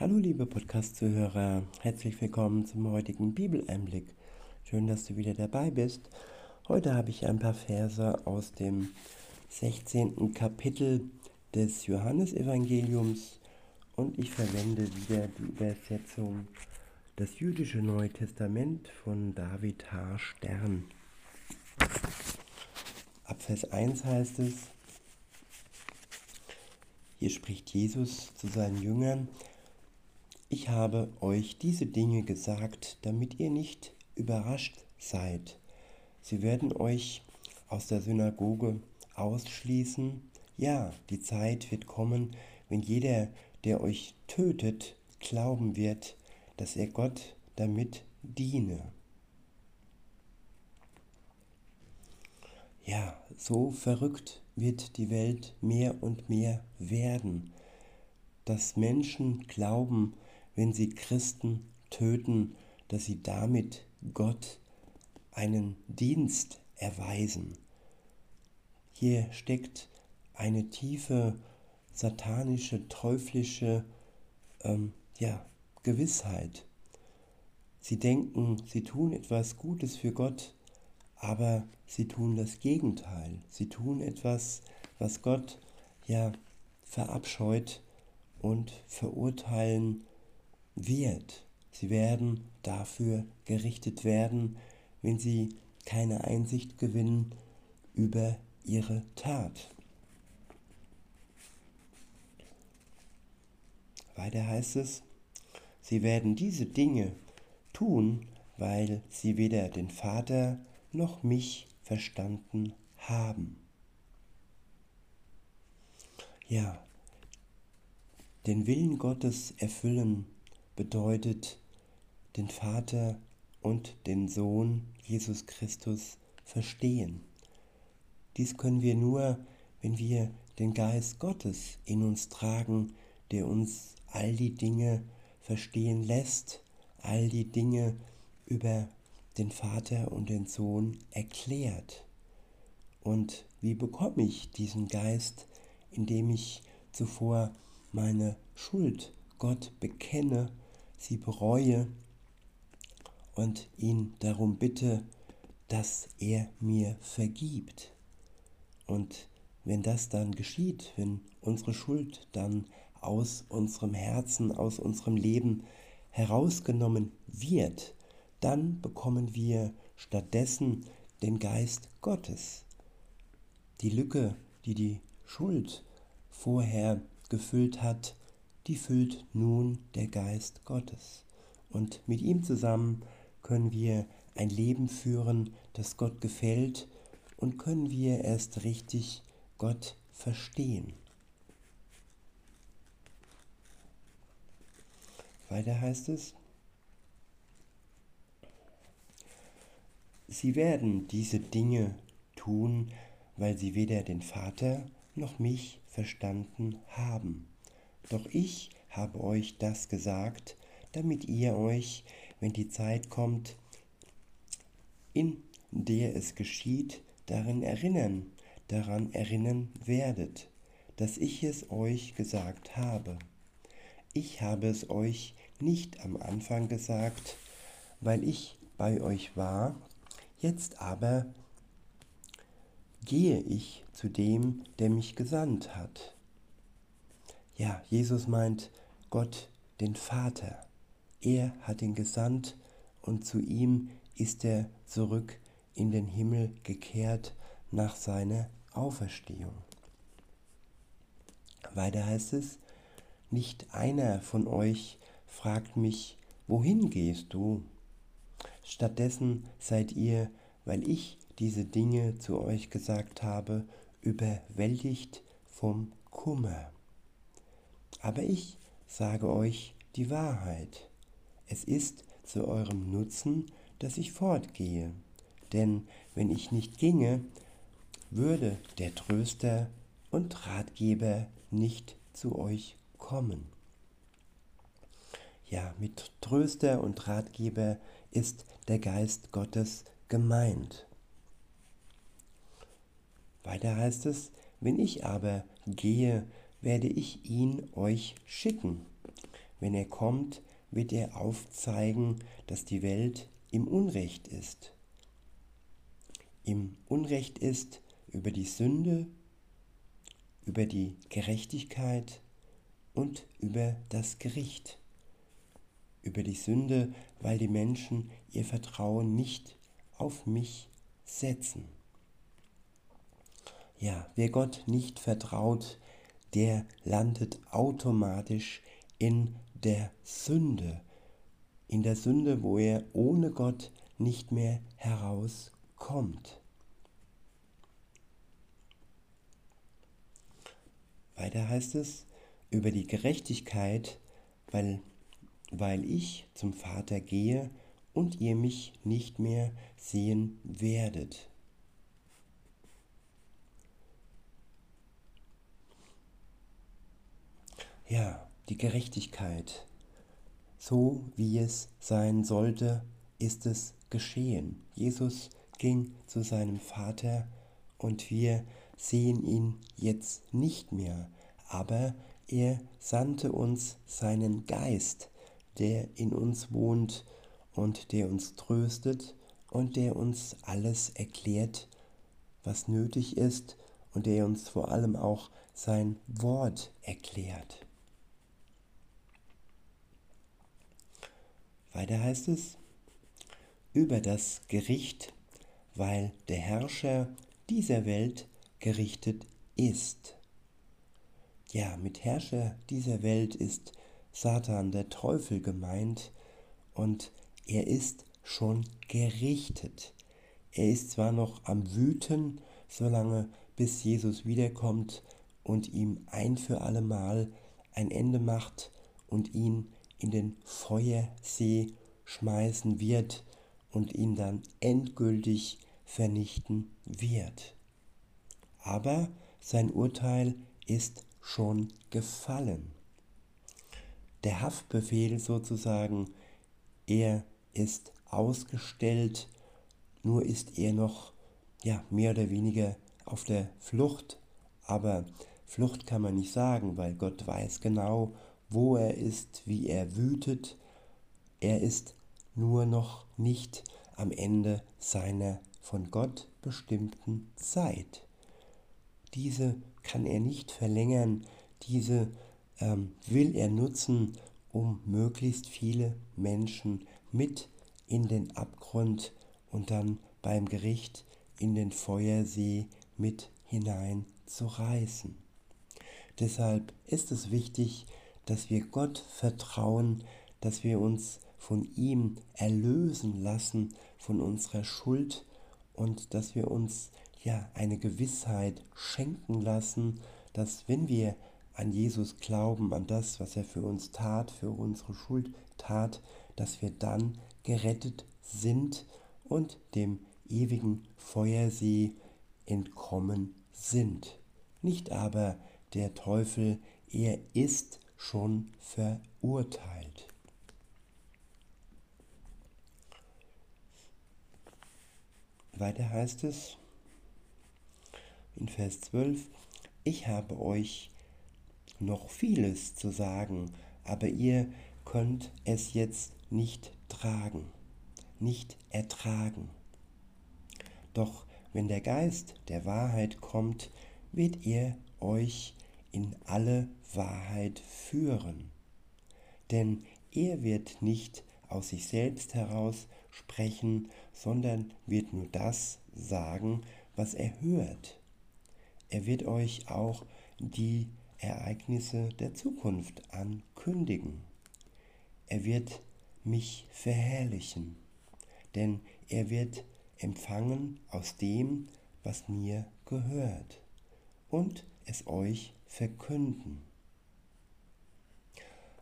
Hallo liebe Podcast-Zuhörer, herzlich willkommen zum heutigen Bibeleinblick. Schön, dass du wieder dabei bist. Heute habe ich ein paar Verse aus dem 16. Kapitel des Johannesevangeliums und ich verwende wieder die Übersetzung Das jüdische Neue Testament von David H. Stern. Ab Vers 1 heißt es, hier spricht Jesus zu seinen Jüngern, ich habe euch diese Dinge gesagt, damit ihr nicht überrascht seid. Sie werden euch aus der Synagoge ausschließen. Ja, die Zeit wird kommen, wenn jeder, der euch tötet, glauben wird, dass er Gott damit diene. Ja, so verrückt wird die Welt mehr und mehr werden, dass Menschen glauben, wenn sie Christen töten, dass sie damit Gott einen Dienst erweisen. Hier steckt eine tiefe satanische, teuflische ähm, ja, Gewissheit. Sie denken, sie tun etwas Gutes für Gott, aber sie tun das Gegenteil. Sie tun etwas, was Gott ja verabscheut und verurteilen wird. Sie werden dafür gerichtet werden, wenn sie keine Einsicht gewinnen über ihre Tat. Weiter heißt es, sie werden diese Dinge tun, weil sie weder den Vater noch mich verstanden haben. Ja, den Willen Gottes erfüllen bedeutet den Vater und den Sohn Jesus Christus verstehen. Dies können wir nur, wenn wir den Geist Gottes in uns tragen, der uns all die Dinge verstehen lässt, all die Dinge über den Vater und den Sohn erklärt. Und wie bekomme ich diesen Geist, indem ich zuvor meine Schuld Gott bekenne sie bereue und ihn darum bitte, dass er mir vergibt. Und wenn das dann geschieht, wenn unsere Schuld dann aus unserem Herzen, aus unserem Leben herausgenommen wird, dann bekommen wir stattdessen den Geist Gottes. Die Lücke, die die Schuld vorher gefüllt hat, die füllt nun der Geist Gottes. Und mit ihm zusammen können wir ein Leben führen, das Gott gefällt und können wir erst richtig Gott verstehen. Weiter heißt es, Sie werden diese Dinge tun, weil sie weder den Vater noch mich verstanden haben. Doch ich habe euch das gesagt, damit ihr euch, wenn die Zeit kommt, in der es geschieht, darin erinnern, daran erinnern werdet, dass ich es euch gesagt habe. Ich habe es euch nicht am Anfang gesagt, weil ich bei euch war, jetzt aber gehe ich zu dem, der mich gesandt hat. Ja, Jesus meint Gott, den Vater. Er hat ihn gesandt und zu ihm ist er zurück in den Himmel gekehrt nach seiner Auferstehung. Weiter heißt es, nicht einer von euch fragt mich, wohin gehst du? Stattdessen seid ihr, weil ich diese Dinge zu euch gesagt habe, überwältigt vom Kummer. Aber ich sage euch die Wahrheit. Es ist zu eurem Nutzen, dass ich fortgehe. Denn wenn ich nicht ginge, würde der Tröster und Ratgeber nicht zu euch kommen. Ja, mit Tröster und Ratgeber ist der Geist Gottes gemeint. Weiter heißt es, wenn ich aber gehe, werde ich ihn euch schicken. wenn er kommt, wird er aufzeigen, dass die Welt im Unrecht ist. Im Unrecht ist über die Sünde, über die Gerechtigkeit und über das Gericht. Über die Sünde, weil die Menschen ihr Vertrauen nicht auf mich setzen. Ja, wer Gott nicht vertraut, der landet automatisch in der Sünde. In der Sünde, wo er ohne Gott nicht mehr herauskommt. Weiter heißt es über die Gerechtigkeit, weil, weil ich zum Vater gehe und ihr mich nicht mehr sehen werdet. Ja, die Gerechtigkeit. So wie es sein sollte, ist es geschehen. Jesus ging zu seinem Vater und wir sehen ihn jetzt nicht mehr, aber er sandte uns seinen Geist, der in uns wohnt und der uns tröstet und der uns alles erklärt, was nötig ist und der uns vor allem auch sein Wort erklärt. Weiter heißt es, über das Gericht, weil der Herrscher dieser Welt gerichtet ist. Ja, mit Herrscher dieser Welt ist Satan, der Teufel gemeint, und er ist schon gerichtet. Er ist zwar noch am Wüten, solange bis Jesus wiederkommt und ihm ein für allemal ein Ende macht und ihn in den Feuersee schmeißen wird und ihn dann endgültig vernichten wird. Aber sein Urteil ist schon gefallen. Der Haftbefehl sozusagen, er ist ausgestellt, nur ist er noch ja, mehr oder weniger auf der Flucht. Aber Flucht kann man nicht sagen, weil Gott weiß genau, wo er ist, wie er wütet. Er ist nur noch nicht am Ende seiner von Gott bestimmten Zeit. Diese kann er nicht verlängern, diese ähm, will er nutzen, um möglichst viele Menschen mit in den Abgrund und dann beim Gericht in den Feuersee mit hinein zu reißen. Deshalb ist es wichtig, dass wir Gott vertrauen, dass wir uns von ihm erlösen lassen von unserer Schuld und dass wir uns ja eine Gewissheit schenken lassen, dass wenn wir an Jesus glauben, an das, was er für uns tat, für unsere Schuld tat, dass wir dann gerettet sind und dem ewigen Feuersee entkommen sind. Nicht aber der Teufel, er ist schon verurteilt. Weiter heißt es in Vers 12, ich habe euch noch vieles zu sagen, aber ihr könnt es jetzt nicht tragen, nicht ertragen. Doch wenn der Geist der Wahrheit kommt, wird er euch in alle Wahrheit führen. Denn er wird nicht aus sich selbst heraus sprechen, sondern wird nur das sagen, was er hört. Er wird euch auch die Ereignisse der Zukunft ankündigen. Er wird mich verherrlichen, denn er wird empfangen aus dem, was mir gehört, und es euch verkünden.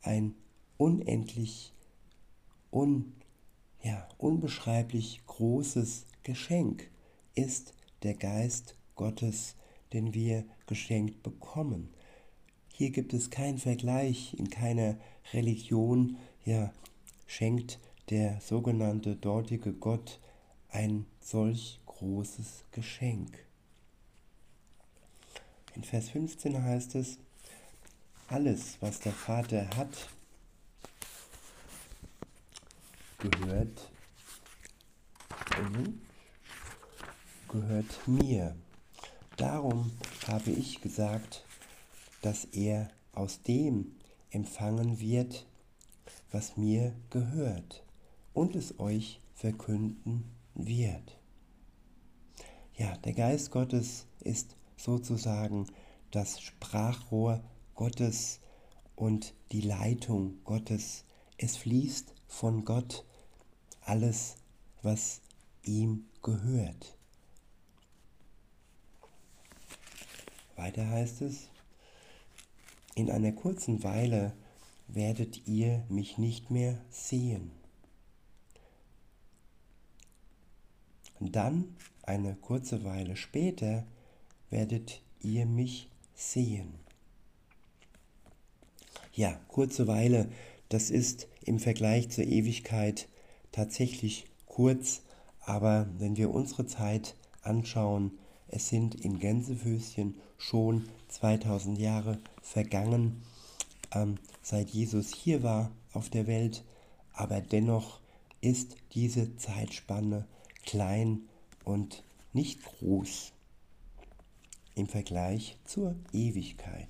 Ein unendlich, un, ja, unbeschreiblich großes Geschenk ist der Geist Gottes, den wir geschenkt bekommen. Hier gibt es keinen Vergleich, in keiner Religion ja, schenkt der sogenannte dortige Gott ein solch großes Geschenk. In Vers 15 heißt es, alles, was der Vater hat, gehört, gehört mir. Darum habe ich gesagt, dass er aus dem empfangen wird, was mir gehört und es euch verkünden wird. Ja, der Geist Gottes ist sozusagen das Sprachrohr Gottes und die Leitung Gottes. Es fließt von Gott alles, was ihm gehört. Weiter heißt es, in einer kurzen Weile werdet ihr mich nicht mehr sehen. Dann, eine kurze Weile später, werdet ihr mich sehen. Ja, kurze Weile, das ist im Vergleich zur Ewigkeit tatsächlich kurz, aber wenn wir unsere Zeit anschauen, es sind in Gänsefüßchen schon 2000 Jahre vergangen, ähm, seit Jesus hier war auf der Welt, aber dennoch ist diese Zeitspanne klein und nicht groß im Vergleich zur Ewigkeit.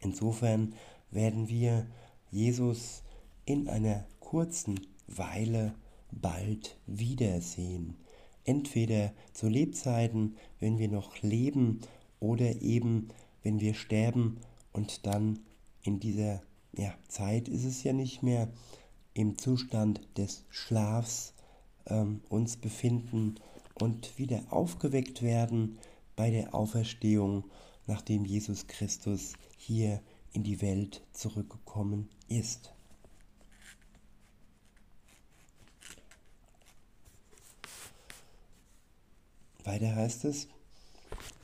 Insofern werden wir Jesus in einer kurzen Weile bald wiedersehen. Entweder zu Lebzeiten, wenn wir noch leben, oder eben, wenn wir sterben und dann in dieser ja, Zeit ist es ja nicht mehr im Zustand des Schlafs ähm, uns befinden und wieder aufgeweckt werden bei der Auferstehung, nachdem Jesus Christus hier in die Welt zurückgekommen ist. Weiter heißt es,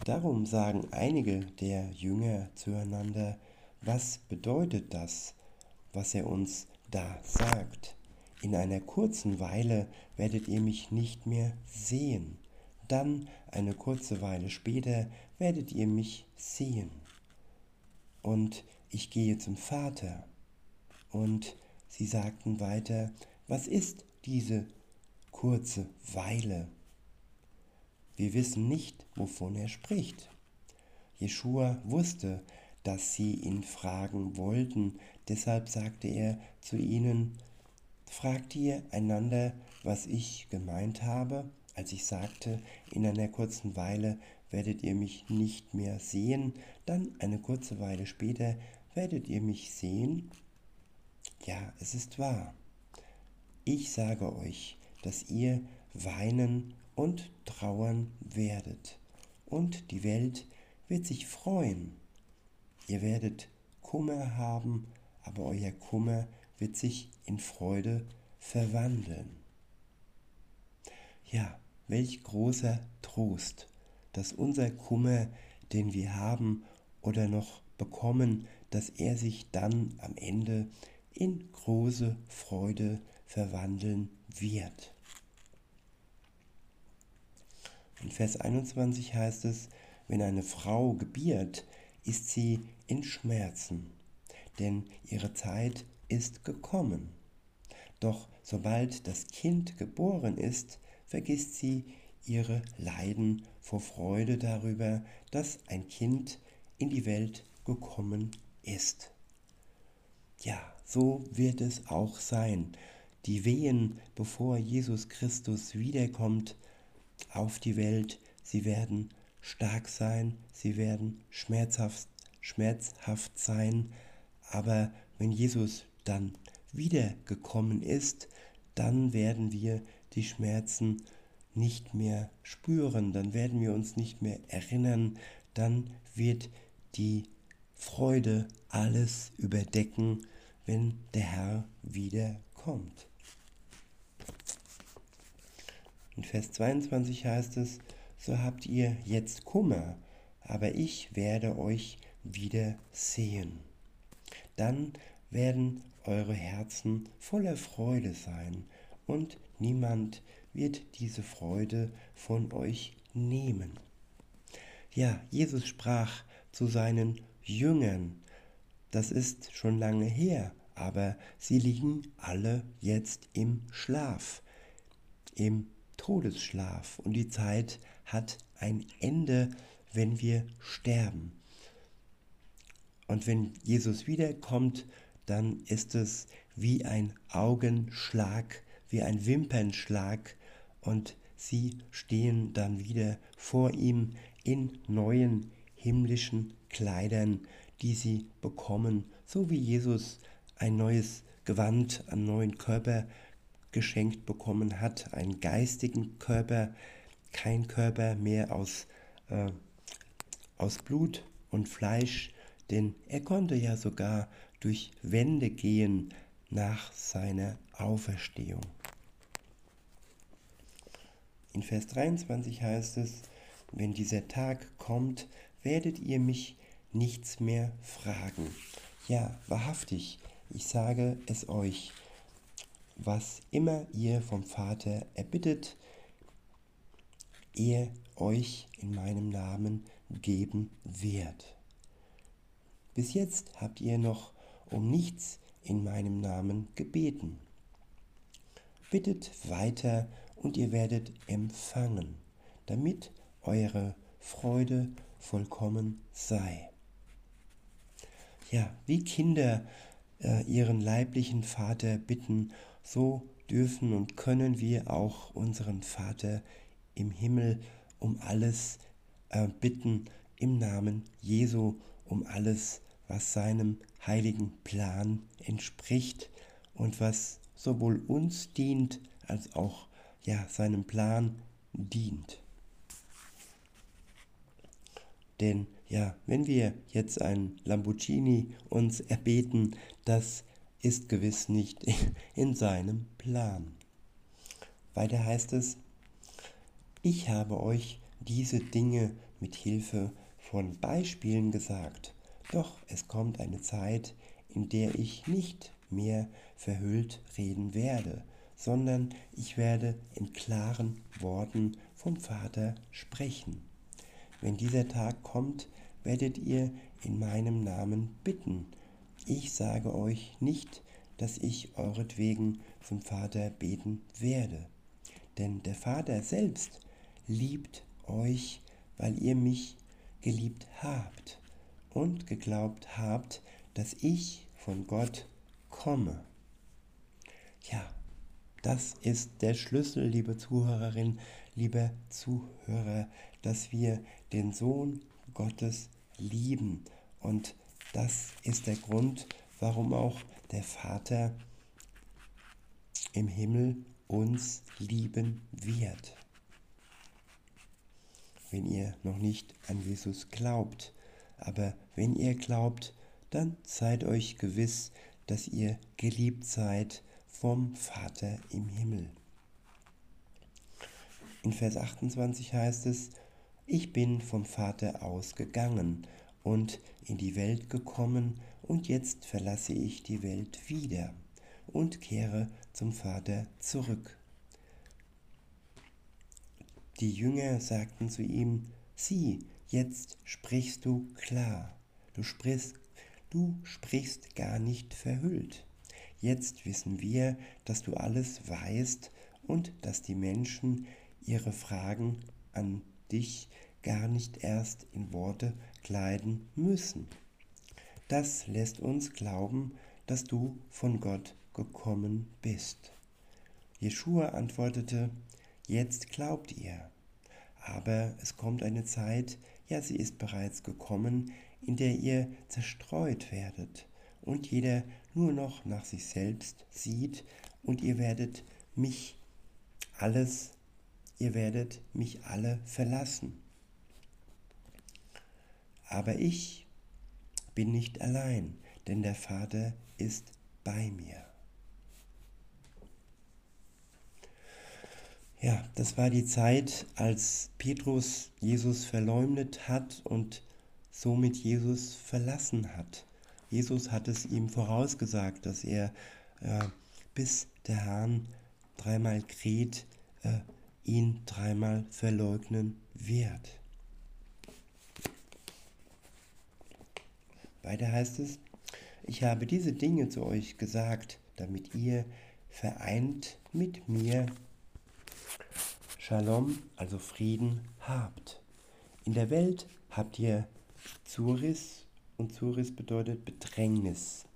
darum sagen einige der Jünger zueinander, was bedeutet das, was er uns da sagt? In einer kurzen Weile werdet ihr mich nicht mehr sehen, dann eine kurze Weile später werdet ihr mich sehen. Und ich gehe zum Vater. Und sie sagten weiter, was ist diese kurze Weile? Wir wissen nicht, wovon er spricht. Jeschua wusste, dass sie ihn fragen wollten, deshalb sagte er zu ihnen, Fragt ihr einander, was ich gemeint habe, als ich sagte, in einer kurzen Weile werdet ihr mich nicht mehr sehen, dann eine kurze Weile später werdet ihr mich sehen? Ja, es ist wahr. Ich sage euch, dass ihr weinen und trauern werdet, und die Welt wird sich freuen. Ihr werdet Kummer haben, aber euer Kummer wird sich in Freude verwandeln. Ja, welch großer Trost, dass unser Kummer, den wir haben oder noch bekommen, dass er sich dann am Ende in große Freude verwandeln wird. In Vers 21 heißt es, wenn eine Frau gebiert, ist sie in Schmerzen, denn ihre Zeit ist gekommen. Doch sobald das Kind geboren ist, vergisst sie ihre Leiden vor Freude darüber, dass ein Kind in die Welt gekommen ist. Ja, so wird es auch sein. Die Wehen, bevor Jesus Christus wiederkommt, auf die Welt. Sie werden stark sein, sie werden schmerzhaft, schmerzhaft sein, aber wenn Jesus dann wiedergekommen ist, dann werden wir die Schmerzen nicht mehr spüren, dann werden wir uns nicht mehr erinnern, dann wird die Freude alles überdecken, wenn der Herr wiederkommt. In Vers 22 heißt es, so habt ihr jetzt Kummer, aber ich werde euch wieder sehen. Dann werden eure Herzen voller Freude sein und niemand wird diese Freude von euch nehmen. Ja, Jesus sprach zu seinen Jüngern, das ist schon lange her, aber sie liegen alle jetzt im Schlaf, im Todesschlaf. Und die Zeit hat ein Ende, wenn wir sterben. Und wenn Jesus wiederkommt, dann ist es wie ein Augenschlag, wie ein Wimpernschlag und sie stehen dann wieder vor ihm in neuen himmlischen Kleidern, die sie bekommen, so wie Jesus ein neues Gewand, einen neuen Körper geschenkt bekommen hat, einen geistigen Körper, kein Körper mehr aus, äh, aus Blut und Fleisch, denn er konnte ja sogar durch Wände gehen nach seiner Auferstehung. In Vers 23 heißt es, wenn dieser Tag kommt, werdet ihr mich nichts mehr fragen. Ja, wahrhaftig, ich sage es euch, was immer ihr vom Vater erbittet, er euch in meinem Namen geben wird. Bis jetzt habt ihr noch um nichts in meinem Namen gebeten. Bittet weiter und ihr werdet empfangen, damit eure Freude vollkommen sei. Ja, wie Kinder äh, ihren leiblichen Vater bitten, so dürfen und können wir auch unseren Vater im Himmel um alles äh, bitten im Namen Jesu, um alles, was seinem heiligen Plan entspricht und was sowohl uns dient als auch ja seinem Plan dient. Denn ja, wenn wir jetzt ein Lamborghini uns erbeten, das ist gewiss nicht in seinem Plan. Weiter heißt es, ich habe euch diese Dinge mit Hilfe von Beispielen gesagt, doch es kommt eine Zeit, in der ich nicht mehr verhüllt reden werde, sondern ich werde in klaren Worten vom Vater sprechen. Wenn dieser Tag kommt, werdet ihr in meinem Namen bitten. Ich sage euch nicht, dass ich euretwegen zum Vater beten werde. Denn der Vater selbst liebt euch, weil ihr mich geliebt habt und geglaubt habt, dass ich von Gott komme. Ja, das ist der Schlüssel, liebe Zuhörerin, lieber Zuhörer, dass wir den Sohn Gottes lieben. Und das ist der Grund, warum auch der Vater im Himmel uns lieben wird. Wenn ihr noch nicht an Jesus glaubt, aber wenn ihr glaubt, dann seid euch gewiss, dass ihr geliebt seid vom Vater im Himmel. In Vers 28 heißt es, ich bin vom Vater ausgegangen und in die Welt gekommen, und jetzt verlasse ich die Welt wieder und kehre zum Vater zurück. Die Jünger sagten zu ihm, sieh, jetzt sprichst du klar, du sprichst, du sprichst gar nicht verhüllt. Jetzt wissen wir, dass du alles weißt und dass die Menschen ihre Fragen an dich gar nicht erst in Worte kleiden müssen. Das lässt uns glauben, dass du von Gott gekommen bist. Jeschua antwortete, jetzt glaubt ihr. Aber es kommt eine Zeit, ja sie ist bereits gekommen, in der ihr zerstreut werdet und jeder nur noch nach sich selbst sieht und ihr werdet mich alles, ihr werdet mich alle verlassen. Aber ich bin nicht allein, denn der Vater ist bei mir. Ja, das war die Zeit, als Petrus Jesus verleumdet hat und somit Jesus verlassen hat. Jesus hat es ihm vorausgesagt, dass er äh, bis der Hahn dreimal kräht, äh, ihn dreimal verleugnen wird. Weiter heißt es, Ich habe diese Dinge zu euch gesagt, damit ihr vereint mit mir Shalom, also Frieden, habt. In der Welt habt ihr Zuris und Zuris bedeutet Bedrängnis.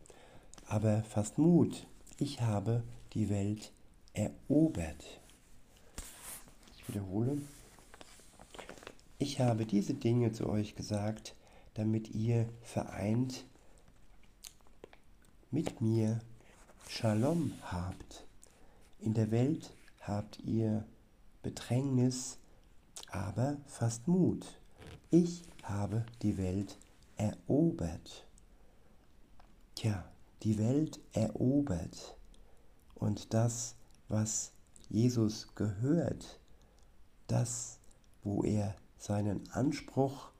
Aber fast Mut, ich habe die Welt erobert. Ich wiederhole. Ich habe diese Dinge zu euch gesagt, damit ihr vereint mit mir Shalom habt. In der Welt habt ihr Bedrängnis, aber fast Mut. Ich habe die Welt erobert. Tja, die Welt erobert. Und das, was Jesus gehört, das, wo er seinen Anspruch,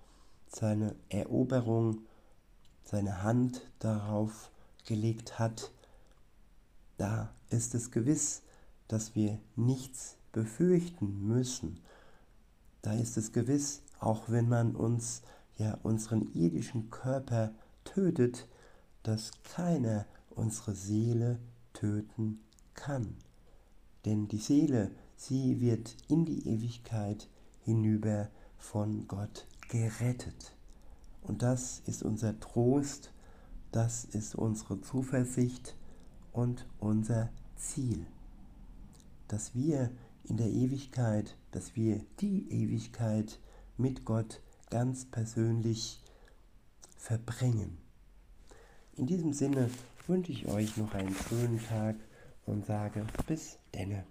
seine Eroberung, seine Hand darauf gelegt hat, da ist es gewiss, dass wir nichts befürchten müssen. Da ist es gewiss, auch wenn man uns ja unseren irdischen Körper tötet, dass keiner unsere Seele töten kann. Denn die Seele, sie wird in die Ewigkeit hinüber von Gott gerettet. Und das ist unser Trost, das ist unsere Zuversicht und unser Ziel, dass wir in der Ewigkeit, dass wir die Ewigkeit mit Gott ganz persönlich verbringen. In diesem Sinne wünsche ich euch noch einen schönen Tag und sage bis denne.